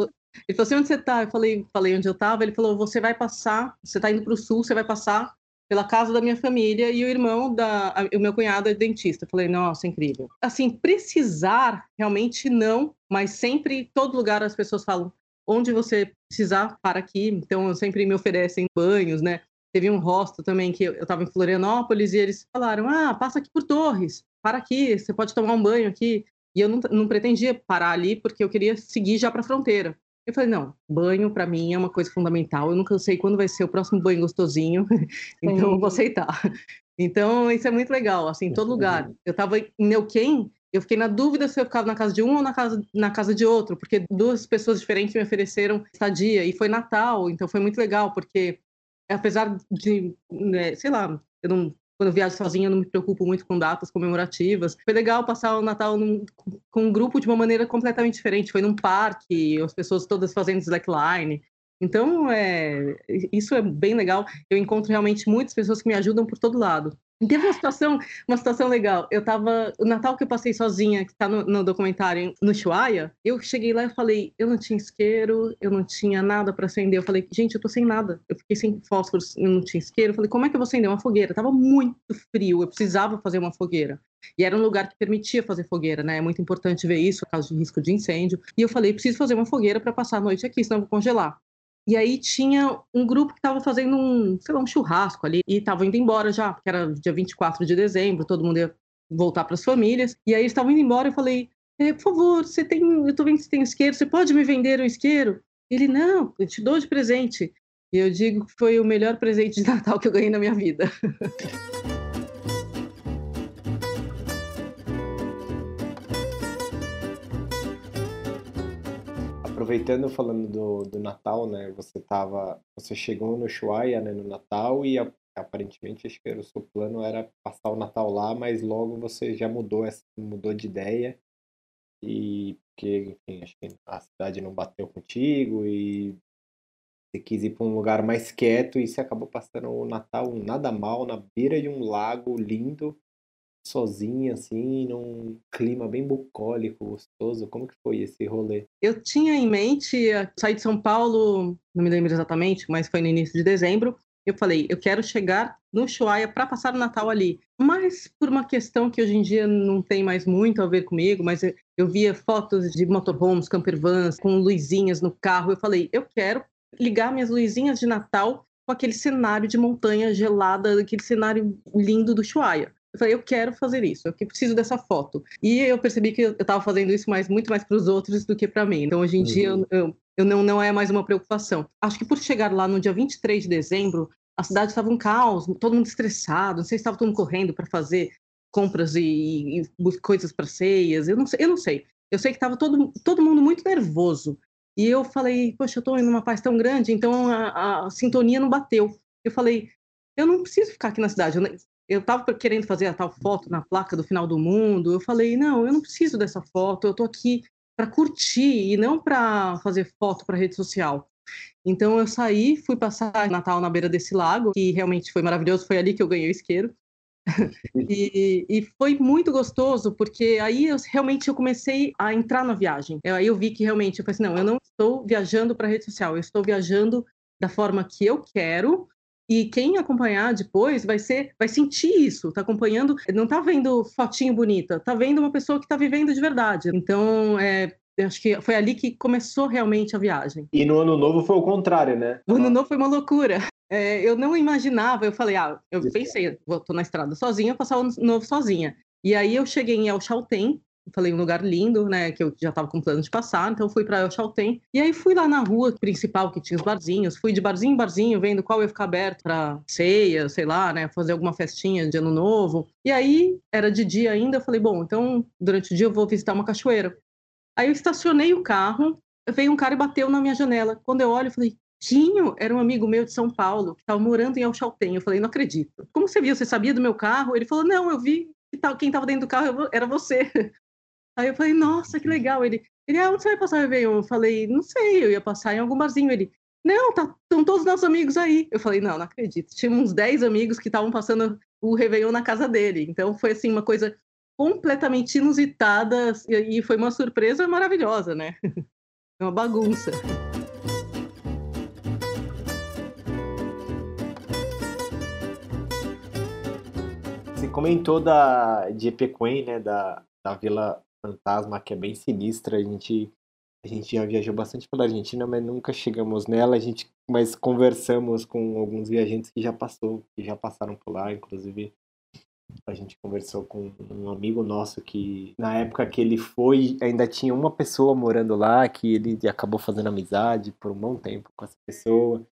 S3: ele falou assim: onde você tá? Eu falei, falei onde eu tava. Ele falou: você vai passar, você tá indo para o sul, você vai passar pela casa da minha família e o irmão da o meu cunhado é dentista. Falei, nossa, incrível. Assim, precisar realmente não, mas sempre todo lugar as pessoas falam onde você precisar para aqui. Então, sempre me oferecem banhos, né? Teve um hostel também que eu estava em Florianópolis e eles falaram: "Ah, passa aqui por Torres, para aqui, você pode tomar um banho aqui". E eu não, não pretendia parar ali porque eu queria seguir já para a fronteira. Eu falei, não, banho para mim é uma coisa fundamental. Eu nunca sei quando vai ser o próximo banho gostosinho, então eu vou aceitar. Então, isso é muito legal, assim, em todo lugar. Eu estava em Neuquén, eu fiquei na dúvida se eu ficava na casa de um ou na casa, na casa de outro, porque duas pessoas diferentes me ofereceram estadia, e foi Natal, então foi muito legal, porque apesar de, né, sei lá, eu não quando eu viajo sozinha, eu não me preocupo muito com datas comemorativas. Foi legal passar o Natal num, com um grupo de uma maneira completamente diferente. Foi num parque, as pessoas todas fazendo slackline. Então, é, isso é bem legal. Eu encontro realmente muitas pessoas que me ajudam por todo lado. Teve uma situação, uma situação legal. Eu tava. O Natal que eu passei sozinha, que tá no, no documentário no Chuaia, eu cheguei lá e falei, eu não tinha isqueiro, eu não tinha nada para acender. Eu falei, gente, eu tô sem nada. Eu fiquei sem fósforos, eu não tinha isqueiro. Eu falei, como é que eu vou acender uma fogueira? Tava muito frio, eu precisava fazer uma fogueira. E era um lugar que permitia fazer fogueira, né? É muito importante ver isso, causa de risco de incêndio. E eu falei, preciso fazer uma fogueira para passar a noite aqui, senão eu vou congelar. E aí tinha um grupo que estava fazendo um, sei lá, um churrasco ali e estava indo embora já, porque era dia 24 de dezembro, todo mundo ia voltar para as famílias. E aí estavam indo embora, eu falei: é, "Por favor, você tem, eu tô vendo que você tem isqueiro, você pode me vender um isqueiro?" Ele: "Não, eu te dou de presente." E eu digo que foi o melhor presente de Natal que eu ganhei na minha vida.
S2: aproveitando falando do, do Natal, né? Você tava, você chegou no Ushuaia, né, no Natal e a, aparentemente acho que o seu plano era passar o Natal lá, mas logo você já mudou essa, mudou de ideia e porque, enfim, acho que a cidade não bateu contigo e você quis ir para um lugar mais quieto e você acabou passando o Natal nada mal na beira de um lago lindo sozinha, assim, num clima bem bucólico, gostoso? Como que foi esse rolê?
S3: Eu tinha em mente eh, sair de São Paulo, não me lembro exatamente, mas foi no início de dezembro. Eu falei, eu quero chegar no Ushuaia para passar o Natal ali. Mas por uma questão que hoje em dia não tem mais muito a ver comigo, mas eu, via fotos de motorhomes, campervans, com luzinhas no carro. Eu falei, eu quero ligar minhas luzinhas de Natal com aquele cenário de montanha gelada, aquele cenário lindo do Ushuaia. Eu falei, eu quero fazer isso, eu preciso dessa foto. E eu percebi que eu estava fazendo isso mais, muito mais para os outros do que para mim. Então, hoje em uhum. dia, eu, eu, eu, não, não é mais uma preocupação. Acho que por chegar lá no dia 23 de dezembro, a cidade estava um caos, todo mundo estressado, não sei se estava todo mundo correndo para fazer compras e, e coisas para ceias, eu não sei, eu não sei. Eu sei que estava todo, todo mundo muito nervoso. E eu falei, poxa, eu estou em uma paz tão grande, então a, a, sintonia não bateu. Eu falei, eu não preciso ficar aqui na cidade eu estava querendo fazer a tal foto na placa do final do mundo. Eu falei, não, eu não preciso dessa foto. Eu estou aqui para curtir e não para fazer foto para rede social. Então eu saí, fui passar Natal na beira desse lago, que realmente foi maravilhoso. Foi ali que eu ganhei o isqueiro. e, e, foi muito gostoso, porque aí eu, realmente eu comecei a entrar na viagem. Aí eu vi que realmente, eu falei assim, não, eu não estou viajando para rede social, eu estou viajando da forma que eu quero, e quem acompanhar depois vai ser, vai sentir isso, tá acompanhando, não tá vendo fotinho bonita, tá vendo uma pessoa que tá vivendo de verdade. Então, é, acho que foi ali que começou realmente a viagem.
S2: E no ano novo foi o contrário, né?
S3: O ano novo foi uma loucura. É, eu não imaginava, eu falei, ah, eu pensei, vou, tô na estrada sozinha, passar o ano novo sozinha. E aí eu cheguei em El Chaltén, falei um lugar lindo, né, que eu já estava com plano de passar, então fui para El Chaltén. E aí fui lá na rua principal que tinha os barzinhos, fui de barzinho em barzinho vendo qual ia ficar aberto para ceia, sei lá, né, fazer alguma festinha de ano novo. E aí era de dia ainda, eu falei, bom, então durante o dia eu vou visitar uma cachoeira. Aí eu estacionei o carro, veio um cara e bateu na minha janela. Quando eu olho, eu falei, Tinho era um amigo meu de São Paulo, que estava morando em Alchaltén. Eu falei, não acredito. Como você viu? Você sabia do meu carro? Ele falou, não, eu vi que quem estava dentro do carro era você. Aí eu falei, nossa, que legal. Ele, ele ah, onde você vai passar o Réveillon? Eu falei, não sei, eu ia passar em algum barzinho. Ele, não, tá, estão todos nossos amigos aí. Eu falei, não, não acredito. Tinha uns 10 amigos que estavam passando o Réveillon na casa dele. Então foi assim, uma coisa completamente inusitada e foi uma surpresa maravilhosa, né? É uma bagunça.
S2: Você comentou da, de Epecuém, né, da, da Vila Fantasma, que é bem sinistra. A gente, a gente já viajou bastante pela Argentina, mas nunca chegamos nela. A gente, mas conversamos com alguns viajantes que já passou, que já passaram por lá, inclusive a gente conversou com um amigo nosso que, na época que ele foi, ainda tinha uma pessoa morando lá, que ele acabou fazendo amizade por um bom tempo com essa pessoa.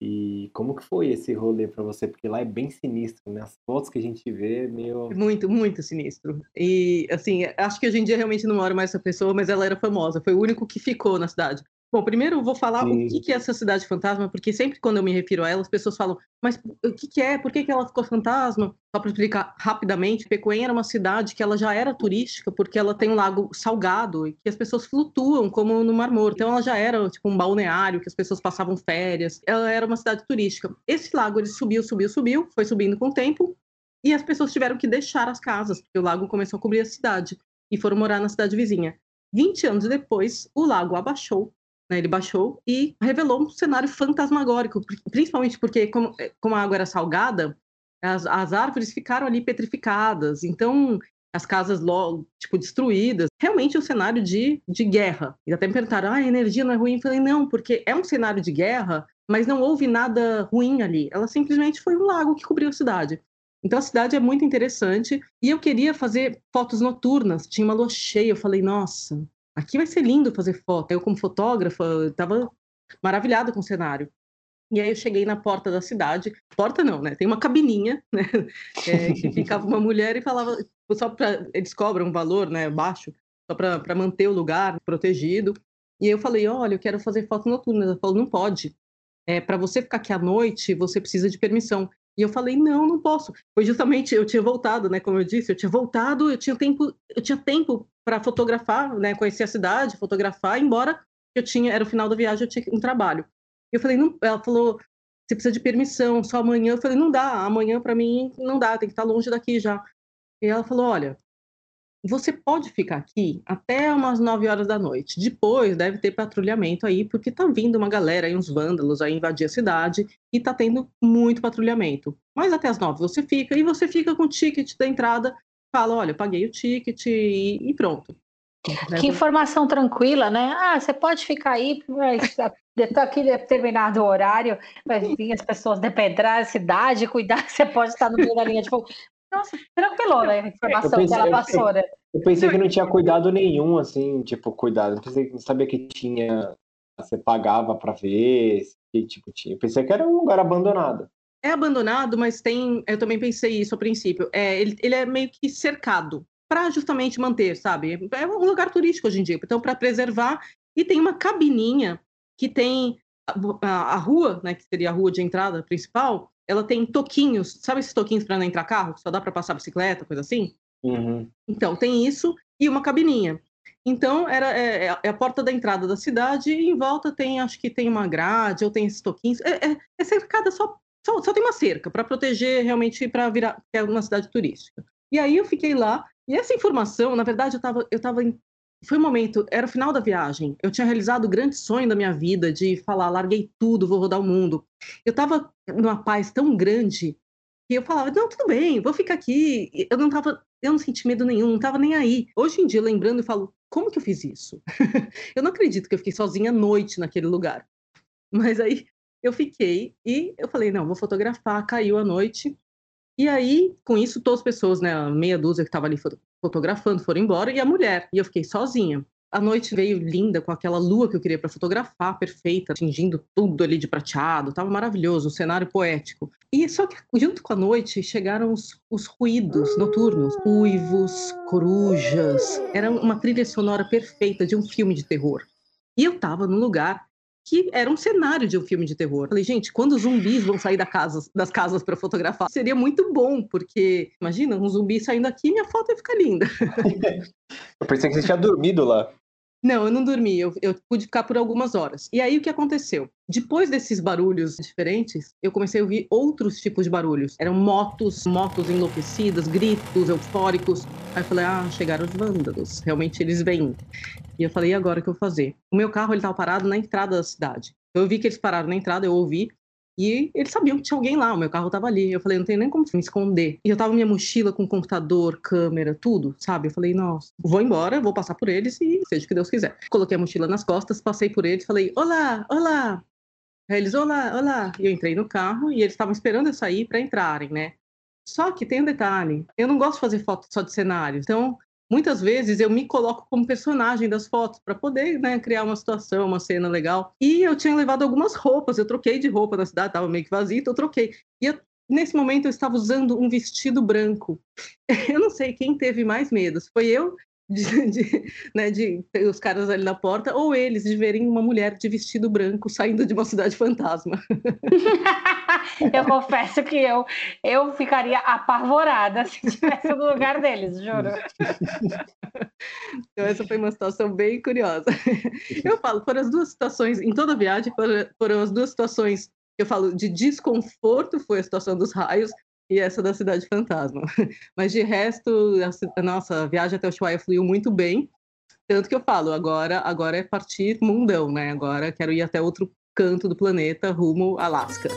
S2: E como que foi esse rolê para você? Porque lá é bem sinistro, né? As fotos que a gente vê, meio...
S3: Muito, muito sinistro. E, assim, acho que hoje em dia realmente não mora mais essa pessoa, mas ela era famosa. Foi o único que ficou na cidade. Bom, primeiro eu vou falar Sim. o que é essa cidade fantasma, porque sempre quando eu me refiro a ela, as pessoas falam, mas o que é? Por que ela ficou fantasma? Só para explicar rapidamente, Pecoém era uma cidade que ela já era turística, porque ela tem um lago salgado e que as pessoas flutuam como no Mar Morto. Então ela já era tipo um balneário que as pessoas passavam férias. Ela era uma cidade turística. Esse lago ele subiu, subiu, subiu, foi subindo com o tempo e as pessoas tiveram que deixar as casas, porque o lago começou a cobrir a cidade e foram morar na cidade vizinha. 20 anos depois, o lago abaixou né, ele baixou e revelou um cenário fantasmagórico, principalmente porque, como, eh, como a água era salgada, as, as árvores ficaram ali petrificadas, então as casas logo, tipo, destruídas. Realmente é um cenário de, de guerra. E até me perguntaram, ah, a energia não é ruim? Eu falei, não, porque é um cenário de guerra, mas não houve nada ruim ali. Ela simplesmente foi um lago que cobriu a cidade. Então a cidade é muito interessante. E eu queria fazer fotos noturnas. Tinha uma lua cheia. Eu falei, nossa, aqui vai ser lindo fazer foto. Eu, como fotógrafa, estava maravilhada com o cenário. E aí eu cheguei na porta da cidade, porta não, né? Tem uma cabininha, né? É, que ficava uma mulher e falava, só para eles cobram um valor, né, baixo, só para manter o lugar protegido. E eu falei, olha, eu quero fazer foto noturna. Ela falou, não pode. É, para você ficar aqui à noite, você precisa de permissão. E eu falei, não, não posso. Foi justamente, eu tinha voltado, né? Como eu disse, eu tinha voltado, eu tinha tempo, eu tinha tempo para fotografar, né? Conhecer a cidade, fotografar, embora eu tinha, era o final da viagem, eu tinha um trabalho. Eu falei, não, ela falou, você precisa de permissão, só amanhã. Eu falei, não dá, amanhã para mim não dá, tem que estar longe daqui já. E ela falou, olha, você pode ficar aqui até umas 9 horas da noite. Depois deve ter patrulhamento aí, porque tá vindo uma galera aí, uns vândalos aí invadir a cidade e tá tendo muito patrulhamento. Mas até as 9 você fica e você fica com o ticket da entrada, fala, olha, paguei o ticket e, e pronto.
S1: Que informação tranquila, né? Ah, você pode ficar aí, mas aqui determinado horário vai vir as pessoas depredar a cidade, cuidar, você pode estar no meio da linha de fogo. Nossa, tranquilo, né? A informação pensei, que ela passou, né?
S2: Eu pensei que não tinha cuidado nenhum, assim, tipo, cuidado. Eu pensei que não sabia que tinha. Você pagava para ver, que tipo tinha. Eu pensei que era um lugar abandonado.
S3: É abandonado, mas tem. Eu também pensei isso a princípio. É, ele, ele é meio que cercado para justamente manter, sabe? É um lugar turístico hoje em dia, então para preservar. E tem uma cabininha que tem a, a, a, rua, né, que seria a rua de entrada principal, ela tem toquinhos, sabe esses toquinhos para não entrar carro? Só dá para passar bicicleta, coisa assim?
S2: Uhum.
S3: Então, tem isso e uma cabininha. Então, era, é, é, é, a porta da entrada da cidade e em volta tem, acho que tem uma grade ou tem esses toquinhos. É, é, é cercada só, só, só, tem uma cerca para proteger realmente para virar é uma cidade turística. E aí eu fiquei lá e essa informação, na verdade, eu estava eu tava foi um momento, era o final da viagem. Eu tinha realizado o grande sonho da minha vida de falar, larguei tudo, vou rodar o mundo. Eu estava numa paz tão grande E eu falava, não, tudo bem, vou ficar aqui. Eu não tava, eu não senti medo nenhum, não tava nem aí. Hoje em dia, lembrando, eu falo, como que eu fiz isso? eu não acredito que eu fiquei sozinha à noite naquele lugar. Mas aí eu fiquei e eu falei, não, vou fotografar, caiu a noite. E aí, com isso, todas as pessoas, né, meia dúzia que estava ali fotografando foram embora e a mulher. E eu fiquei sozinha. A noite veio linda, com aquela lua que eu queria para fotografar, perfeita, atingindo tudo ali de prateado, tava maravilhoso, um cenário poético. E só que junto com a noite chegaram os, os ruídos noturnos, uivos, corujas. Era uma trilha sonora perfeita de um filme de terror. E eu tava num lugar que era um cenário de um filme de terror. Falei, gente, quando os zumbis vão sair da casa, das casas para fotografar, seria muito bom, porque imagina, um zumbi saindo aqui, minha foto ia ficar linda.
S2: eu pensei que você tinha dormido lá.
S3: Não, eu não dormi, eu, eu, pude ficar por algumas horas. E aí o que aconteceu? Depois desses barulhos diferentes, eu comecei a ouvir outros tipos de barulhos. Eram motos, motos enlouquecidas, gritos eufóricos. Aí eu falei, ah, chegaram os vândalos, realmente eles vêm. E eu falei, e agora o que eu vou fazer? O meu carro ele estava parado na entrada da cidade. Eu vi que eles pararam na entrada, eu ouvi, e eles sabiam que tinha alguém lá, o meu carro tava ali. Eu falei, não tem nem como me esconder. E eu tava minha mochila com computador, câmera, tudo, sabe? Eu falei, nossa, vou embora, vou passar por eles e seja o que Deus quiser. Coloquei a mochila nas costas, passei por eles, falei, olá, olá. Aí eles, olá, olá. E eu entrei no carro e eles estavam esperando eu sair para entrarem, né? Só que tem um detalhe, eu não gosto de fazer foto só de cenário. Então, muitas vezes eu me coloco como personagem das fotos para poder né, criar uma situação, uma cena legal. E eu tinha levado algumas roupas, eu troquei de roupa na cidade, estava meio que vazio, então eu troquei. E eu, nesse momento eu estava usando um vestido branco. Eu não sei quem teve mais medo, foi eu de, de, né, de os caras ali na porta, ou eles de verem uma mulher de vestido branco saindo de uma cidade fantasma.
S1: eu confesso que eu, eu ficaria apavorada se estivesse no lugar deles, juro.
S3: Então, essa foi uma situação bem curiosa. Eu falo, foram as duas situações, em toda a viagem, foram, foram as duas situações eu falo de desconforto foi a situação dos raios e essa da Cidade Fantasma. Mas de resto, a, nossa viagem até o Ushuaia fluiu muito bem. Tanto que eu falo, agora, agora é partir mundão, né? Agora quero ir até outro canto do planeta, rumo Alasca.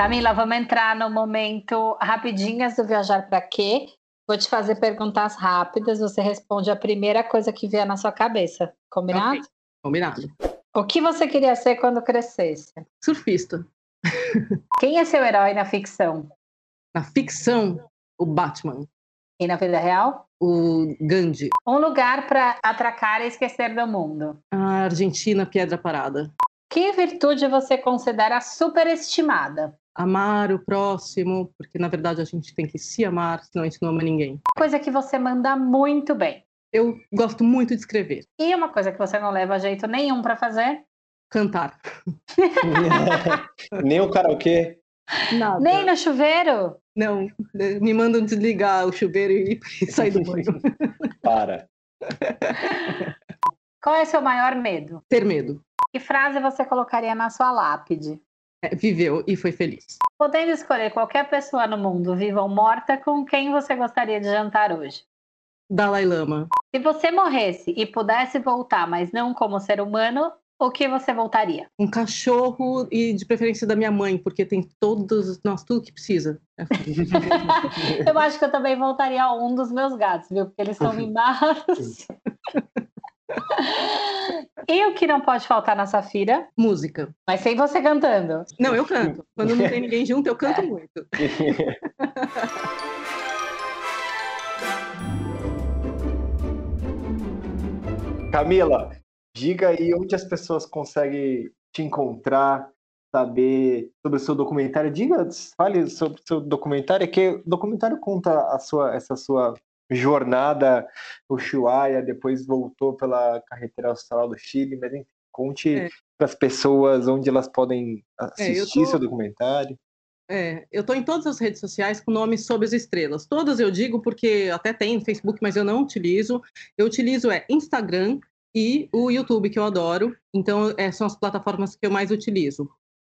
S1: Camila, vamos entrar no momento rapidinhas do Viajar para Quê? Vou te fazer perguntas rápidas, você responde a primeira coisa que vier na sua cabeça. Combinado? Okay.
S3: Combinado.
S1: O que você queria ser quando crescesse?
S3: Surfista.
S1: Quem é seu herói na ficção?
S3: Na ficção, o Batman.
S1: E na vida real?
S3: O Gandhi.
S1: Um lugar para atracar e esquecer do mundo.
S3: A Argentina, Pedra Parada.
S1: Que virtude você considera superestimada?
S3: Amar o próximo, porque na verdade a gente tem que se amar, senão a gente não ama ninguém.
S1: Coisa que você manda muito bem.
S3: Eu gosto muito de escrever.
S1: E uma coisa que você não leva jeito nenhum para fazer?
S3: Cantar.
S2: Nem o karaokê?
S3: Nada.
S1: Nem no chuveiro?
S3: Não, me mandam desligar o chuveiro e sair do banho.
S2: Para.
S1: Qual é seu maior medo?
S3: Ter medo.
S1: Que frase você colocaria na sua lápide?
S3: É, viveu e foi feliz.
S1: Podendo escolher qualquer pessoa no mundo, viva ou morta, com quem você gostaria de jantar hoje?
S3: Dalai Lama.
S1: Se você morresse e pudesse voltar, mas não como ser humano, o que você voltaria?
S3: Um cachorro e de preferência da minha mãe, porque tem todos, nossa, tudo que precisa.
S1: eu acho que eu também voltaria a um dos meus gatos, viu? Porque eles são mimados. E o que não pode faltar na Safira?
S3: Música.
S1: Mas sem você cantando.
S3: Não, eu canto. Quando não tem ninguém junto, eu canto muito.
S2: Camila, diga aí onde as pessoas conseguem te encontrar, saber sobre o seu documentário. Diga, fale sobre o seu documentário, que o documentário conta a sua, essa sua jornada Ushuaia, depois voltou pela carretera austral do Chile, mas enfim, conte é. para as pessoas onde elas podem assistir é, tô... seu documentário.
S3: É, eu estou em todas as redes sociais com nomes sob as estrelas. Todas eu digo porque até tem Facebook, mas eu não utilizo. Eu utilizo é Instagram e o YouTube, que eu adoro. Então, é, são as plataformas que eu mais utilizo.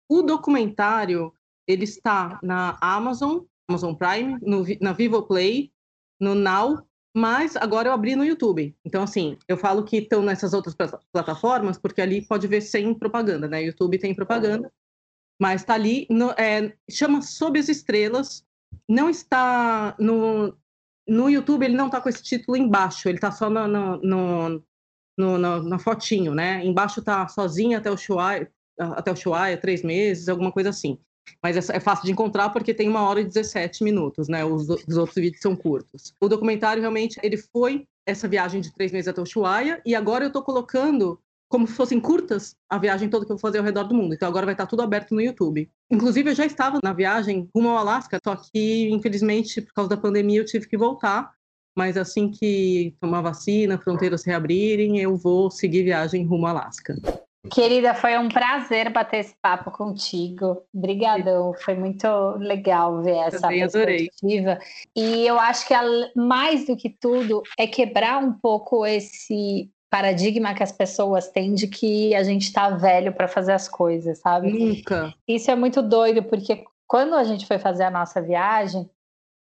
S3: O documentário, ele está na Amazon, Amazon Prime, no, na Vivo Play, no Now, mas agora eu abri no YouTube. Então, assim, eu falo que estão nessas outras plataformas, porque ali pode ver sem propaganda, né? YouTube tem propaganda, mas está ali, no, é, chama Sob as Estrelas, não está no, no YouTube, ele não está com esse título embaixo, ele está só no, no, no, no, na fotinho, né? Embaixo está sozinha até o Shuai, até o Shuai, três meses, alguma coisa assim. Mas é, é, fácil de encontrar porque tem uma hora e 17 minutos, né? Os, os, outros vídeos são curtos. O documentário realmente ele foi essa viagem de três meses até Ushuaia e agora eu estou colocando como se fossem curtas a viagem toda que eu vou fazer ao redor do mundo. Então agora vai estar tudo aberto no YouTube. Inclusive eu já estava na viagem rumo ao Alasca, só que infelizmente por causa da pandemia eu tive que voltar. Mas assim que tomar vacina, fronteiras reabrirem, eu vou seguir viagem rumo ao Alasca.
S1: Querida, foi um prazer bater esse papo contigo. Obrigadão, foi muito legal ver essa eu perspectiva. Adorei. E eu acho que mais do que tudo é quebrar um pouco esse paradigma que as pessoas têm de que a gente tá velho para fazer as coisas, sabe?
S3: Nunca.
S1: Isso é muito doido, porque quando a gente foi fazer a nossa viagem,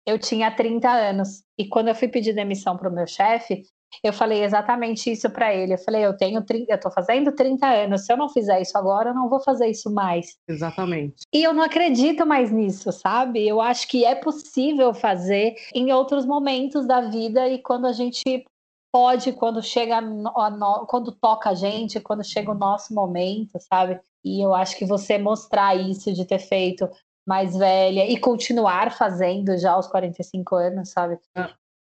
S1: eu tinha 30 anos. E quando eu fui pedir demissão para o meu chefe, eu falei exatamente isso para ele. Eu falei, eu tenho 30, eu tô fazendo 30 anos. Se eu não fizer isso agora, eu não vou fazer isso mais.
S3: Exatamente.
S1: E eu não acredito mais nisso, sabe? Eu acho que é possível fazer em outros momentos da vida e quando a gente pode, quando chega no, quando toca a gente, quando chega o nosso momento, sabe? E eu acho que você mostrar isso de ter feito mais velha e continuar fazendo já aos 45 anos, sabe?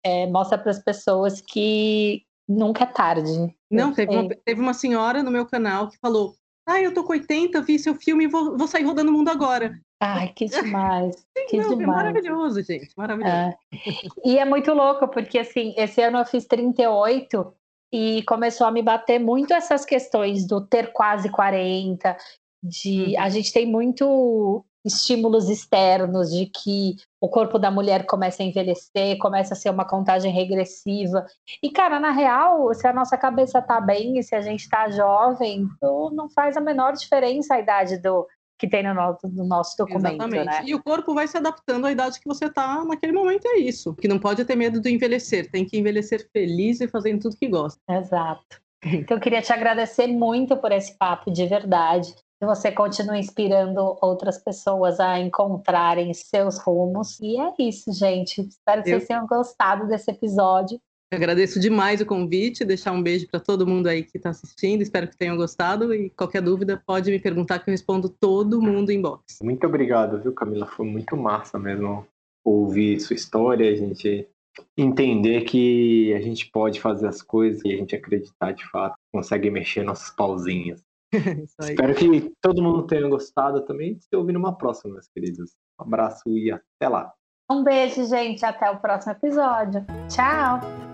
S1: É, mostra para as pessoas que nunca é tarde.
S3: Não, teve uma, teve uma senhora no meu canal que falou: Ah, eu tô com 80, vi seu filme e vou, vou sair rodando o mundo agora.
S1: Ai, que demais. que
S3: Não,
S1: demais. É
S3: maravilhoso, gente. Maravilhoso. É.
S1: E é muito louco, porque assim, esse ano eu fiz 38 e começou a me bater muito essas questões do ter quase 40, de hum. a gente tem muito estímulos externos de que o corpo da mulher começa a envelhecer, começa a ser uma contagem regressiva. E, cara, na real, se a nossa cabeça tá bem e se a gente tá jovem, não faz a menor diferença a idade do que tem no nosso, no nosso documento, Exatamente. né?
S3: E o corpo vai se adaptando à idade que você tá naquele momento, é isso. Que não pode ter medo do envelhecer, tem que envelhecer feliz e fazendo tudo que gosta.
S1: Exato. Então, eu queria te agradecer muito por esse papo, de verdade que você continue inspirando outras pessoas a encontrarem seus rumos. E é isso, gente. Espero que Eu... vocês tenham gostado desse episódio.
S3: Eu agradeço demais o convite, deixar um beijo para todo mundo aí que está assistindo. Espero que tenham gostado e qualquer dúvida pode me perguntar que eu respondo todo mundo em box.
S2: Muito obrigado, viu, Camila? Foi muito massa mesmo ouvir sua história, a gente entender que a gente pode fazer as coisas e a gente acreditar de fato, consegue mexer nossos pauzinhos. Espero que todo mundo tenha gostado também se ouvir numa próxima, meus queridos. Um abraço e até lá.
S1: Um beijo, gente. Até o próximo episódio. Tchau!